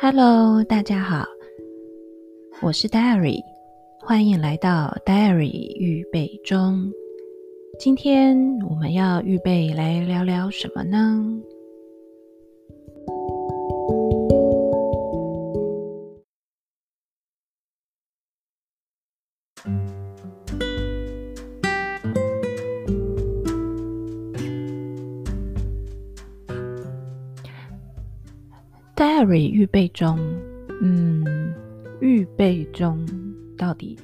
Hello，大家好，我是 Diary，欢迎来到 Diary 预备中。今天我们要预备来聊聊什么呢预备中，嗯，预备中到底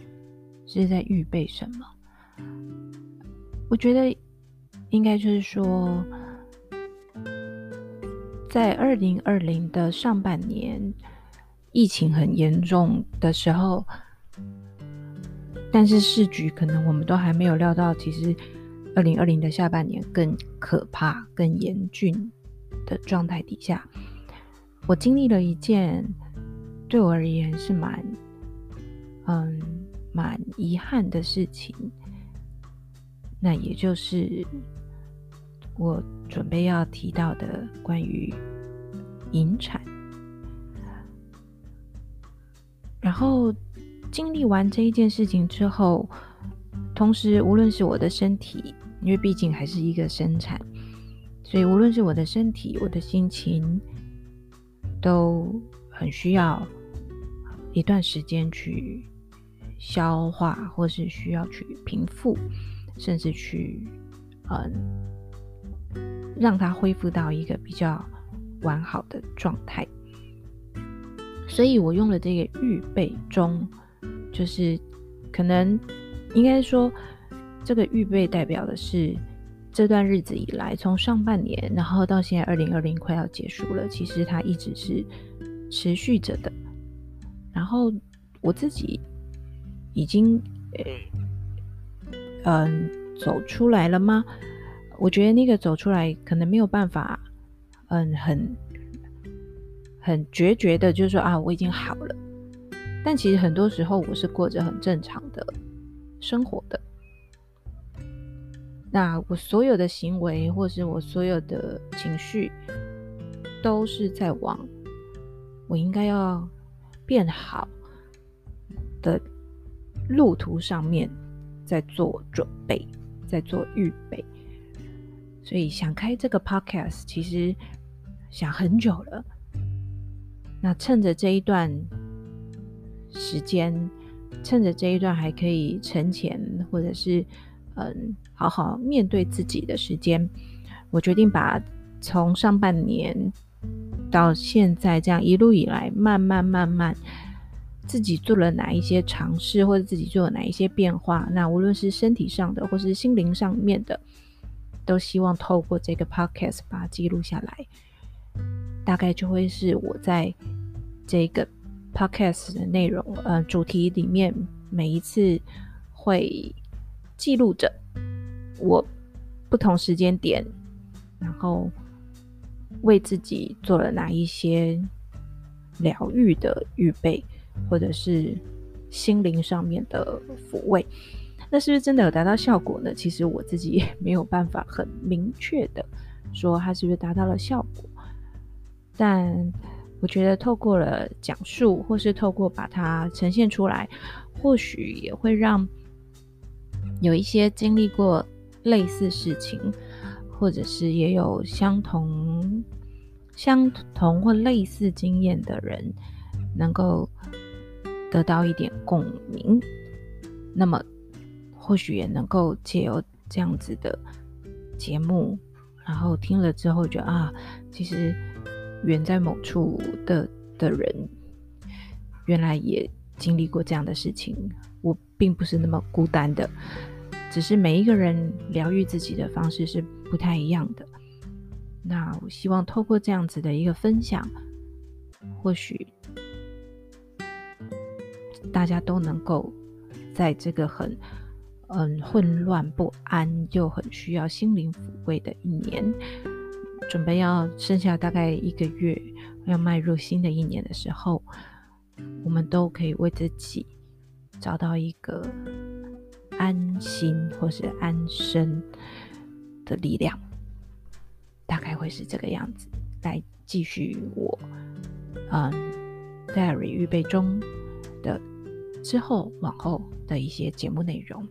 是在预备什么？我觉得应该就是说，在二零二零的上半年，疫情很严重的时候，但是市局可能我们都还没有料到，其实二零二零的下半年更可怕、更严峻的状态底下。我经历了一件对我而言是蛮，嗯，蛮遗憾的事情。那也就是我准备要提到的关于引产。然后经历完这一件事情之后，同时无论是我的身体，因为毕竟还是一个生产，所以无论是我的身体，我的心情。都很需要一段时间去消化，或是需要去平复，甚至去嗯，让它恢复到一个比较完好的状态。所以我用了这个预备中，就是可能应该说，这个预备代表的是。这段日子以来，从上半年，然后到现在二零二零快要结束了，其实它一直是持续着的。然后我自己已经，嗯、走出来了吗？我觉得那个走出来可能没有办法，嗯，很很决绝的，就是说啊，我已经好了。但其实很多时候，我是过着很正常的生活的。那我所有的行为，或是我所有的情绪，都是在往我应该要变好的路途上面在做准备，在做预备。所以想开这个 podcast，其实想很久了。那趁着这一段时间，趁着这一段还可以存钱，或者是。嗯，好好面对自己的时间，我决定把从上半年到现在这样一路以来，慢慢慢慢自己做了哪一些尝试，或者自己做了哪一些变化，那无论是身体上的，或是心灵上面的，都希望透过这个 podcast 把它记录下来，大概就会是我在这个 podcast 的内容，呃，主题里面每一次会。记录着我不同时间点，然后为自己做了哪一些疗愈的预备，或者是心灵上面的抚慰，那是不是真的有达到效果呢？其实我自己也没有办法很明确的说它是不是达到了效果，但我觉得透过了讲述，或是透过把它呈现出来，或许也会让。有一些经历过类似事情，或者是也有相同、相同或类似经验的人，能够得到一点共鸣，那么或许也能够借由这样子的节目，然后听了之后觉得啊，其实远在某处的的人，原来也经历过这样的事情，我并不是那么孤单的。只是每一个人疗愈自己的方式是不太一样的。那我希望透过这样子的一个分享，或许大家都能够在这个很嗯混乱不安又很需要心灵抚慰的一年，准备要剩下大概一个月要迈入新的一年的时候，我们都可以为自己找到一个。安心或是安身的力量，大概会是这个样子，来继续我嗯 Diary 预备中的之后往后的一些节目内容。